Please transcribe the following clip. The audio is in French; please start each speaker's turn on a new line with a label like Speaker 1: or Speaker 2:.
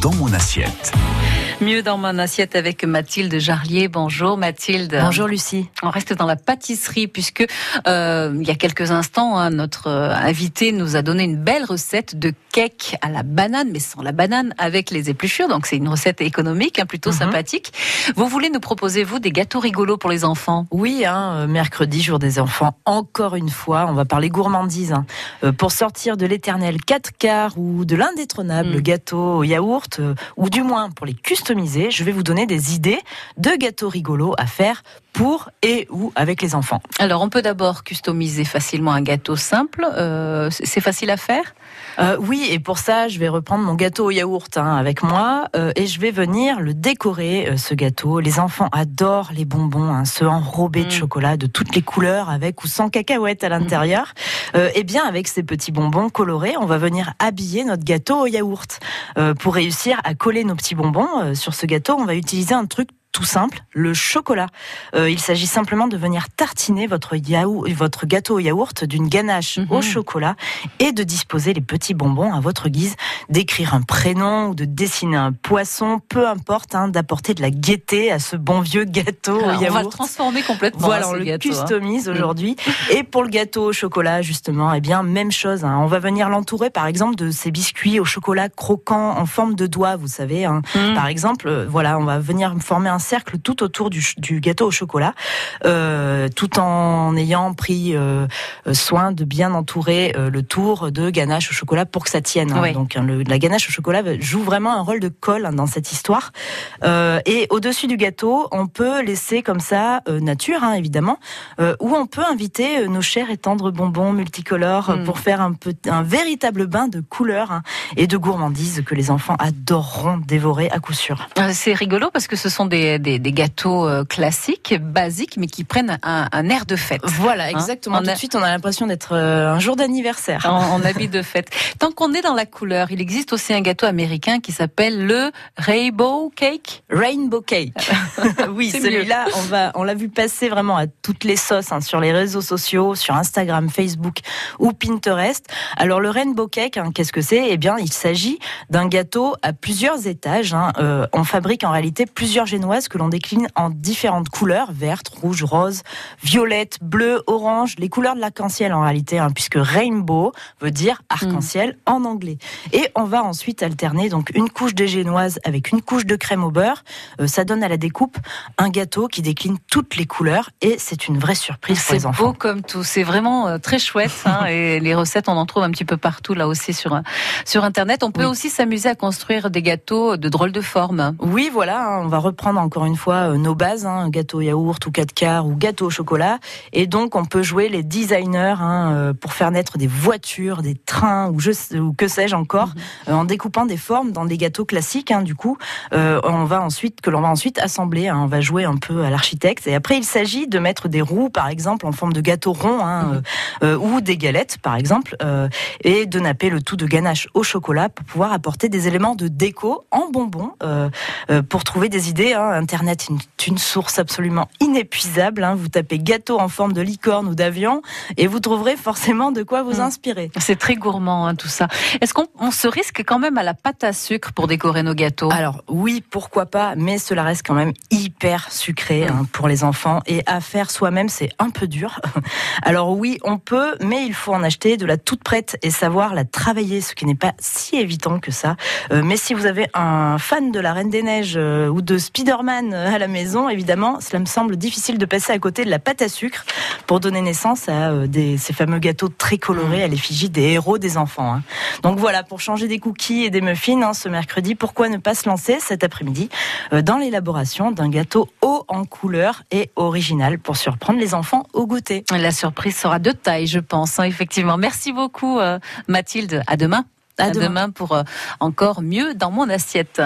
Speaker 1: Dans mon assiette.
Speaker 2: Mieux dans mon assiette avec Mathilde Jarlier. Bonjour Mathilde.
Speaker 3: Bonjour Lucie.
Speaker 2: On reste dans la pâtisserie puisque euh, il y a quelques instants, hein, notre euh, invité nous a donné une belle recette de cake à la banane, mais sans la banane, avec les épluchures. Donc c'est une recette économique, hein, plutôt
Speaker 3: Mhm.
Speaker 2: sympathique. Vous voulez nous proposer vous des gâteaux rigolos pour les enfants?
Speaker 3: Oui, hein, euh, mercredi, jour des enfants, encore une fois, on va parler gourmandise. Euh, pour sortir de l'éternel 4 quarts ou de l'indétrônable
Speaker 2: Mm.
Speaker 3: gâteau au yaourt, euh, ou du moins pour les je vais vous donner des idées de gâteaux rigolos à faire pour et ou avec les enfants.
Speaker 2: Alors on peut d'abord customiser facilement un gâteau simple. Euh, c'est facile à faire.
Speaker 3: Euh, oui, et pour ça, je vais reprendre mon gâteau au yaourt hein, avec moi euh, et je vais venir le décorer, euh, ce gâteau. Les enfants adorent les bonbons, hein, ceux enrobés de
Speaker 2: Mm.
Speaker 3: chocolat de toutes les couleurs, avec ou sans cacahuètes à l'intérieur. Euh, et bien, avec ces petits bonbons colorés, on va venir habiller notre gâteau au yaourt. Pour réussir à coller nos petits bonbons sur ce gâteau, on va utiliser un truc tout simple, le chocolat. Euh, il s'agit simplement de venir tartiner votre, yaourt, votre gâteau au yaourt d'une ganache
Speaker 2: Mhm.
Speaker 3: au chocolat et de disposer les petits bonbons à votre guise, d'écrire un prénom ou de dessiner un poisson, peu importe, hein, d'apporter de la gaieté à ce bon vieux gâteau
Speaker 2: Alors,
Speaker 3: au
Speaker 2: on va le
Speaker 3: yaourt.
Speaker 2: transformer complètement.
Speaker 3: Voilà,
Speaker 2: hein,
Speaker 3: on le
Speaker 2: gâteau, hein.
Speaker 3: customise aujourd'hui. Et pour le gâteau au chocolat, justement, eh bien, même chose. On va venir l'entourer, par exemple, de ces biscuits au chocolat croquant en forme de doigt, vous savez.
Speaker 2: Mm.
Speaker 3: Par exemple, euh, voilà, on va venir former un cercle tout autour du, gâteau au chocolat, euh, tout en ayant pris euh, soin de bien entourer euh, le tour de ganache au chocolat pour que ça tienne. hein.
Speaker 2: Oui.
Speaker 3: Donc, hein, le- la ganache au chocolat joue vraiment un rôle de colle hein, dans cette histoire. Et au-dessus du gâteau, on peut laisser comme ça nature, hein, évidemment, ou on peut inviter nos chers et tendres bonbons multicolores
Speaker 2: Mm.
Speaker 3: pour faire un, peu, un véritable bain de couleurs et de gourmandise que les enfants adoreront dévorer à coup sûr.
Speaker 2: C'est rigolo parce que ce sont des, des, des gâteaux euh, classiques, basiques, mais qui prennent un, un air de fête.
Speaker 3: Voilà, exactement.
Speaker 2: On
Speaker 3: Tout
Speaker 2: a-
Speaker 3: de suite, on a l'impression d'être euh, un jour d'anniversaire.
Speaker 2: En, en habit de fête. Tant qu'on est dans la couleur, il existe aussi un gâteau américain qui s'appelle le Rainbow Cake.
Speaker 3: Rainbow Cake. oui, celui-là, on va, on l'a vu passer vraiment à toutes les sauces hein, sur les réseaux sociaux, sur Instagram, Facebook ou Pinterest. Alors le Rainbow Cake, hein, qu'est-ce que c'est? Eh bien, il s'agit d'un gâteau à plusieurs étages. hein. Euh, on fabrique en réalité plusieurs génoises que l'on décline en différentes couleurs verte, rouge, rose, violette, bleu, orange, les couleurs de l'arc-en-ciel en réalité, hein, puisque rainbow veut dire arc-en-ciel en anglais. Et on va ensuite alterner donc une couche de génoise avec une couche de crème au beurre. Euh, ça donne à la découpe un gâteau qui décline toutes les couleurs et c'est une vraie surprise pour
Speaker 2: C'est
Speaker 3: les enfants.
Speaker 2: beau comme tout. C'est vraiment euh, très chouette. hein, et les recettes, on en trouve un petit peu partout là aussi sur euh, sur internet. On peut
Speaker 3: Oui.
Speaker 2: aussi s'amuser à construire des gâteaux de drôles de forme.
Speaker 3: Oui, voilà, hein, on va reprendre encore une fois euh, nos bases, hein, gâteau yaourt ou 4 quarts ou gâteau au chocolat. Et donc, on peut jouer les designers hein, euh, pour faire naître des voitures, des trains ou, je, sais- ou que sais-je encore, euh, en découpant des formes dans des gâteaux classiques. hein, du coup, euh, on va ensuite que l'on va ensuite assembler. hein, on va jouer un peu à l'architecte. Et après, il s'agit de mettre des roues, par exemple, en forme de gâteau rond, euh, euh, ou des galettes, par exemple, et de napper le tout de ganache au chocolat pour pouvoir apporter des éléments de déco en bonbons. pour trouver des idées. hein. Internet est une, une source absolument inépuisable. hein. Vous tapez gâteau en forme de licorne ou d'avion et vous trouverez forcément de quoi vous
Speaker 2: Mm.
Speaker 3: inspirer.
Speaker 2: C'est très gourmand hein, tout ça. Est-ce qu'on on se risque quand même à la pâte à sucre pour décorer nos gâteaux?
Speaker 3: Alors oui, pourquoi pas, mais cela reste quand même hyper sucré
Speaker 2: Mm.
Speaker 3: hein, pour les enfants et à faire soi-même c'est un peu dur. Alors oui, on peut, mais il faut en acheter de la toute prête et savoir la travailler, ce qui n'est pas si évident que ça. Euh, mais si vous avez un fan de la Reine des Neiges euh, ou de Spider-Man à la maison, évidemment, cela me semble difficile de passer à côté de la pâte à sucre pour donner naissance à euh, des, ces fameux gâteaux très colorés à l'effigie des héros des enfants. hein. Donc voilà, pour changer des cookies et des muffins hein, ce mercredi, pourquoi ne pas se lancer cet après-midi euh, dans l'élaboration d'un gâteau haut en couleur et original pour surprendre les enfants au goûter.
Speaker 2: La surprise sera de taille, je pense, hein, effectivement. Merci beaucoup, euh, Mathilde. À demain.
Speaker 3: À demain.
Speaker 2: pour encore mieux dans mon assiette.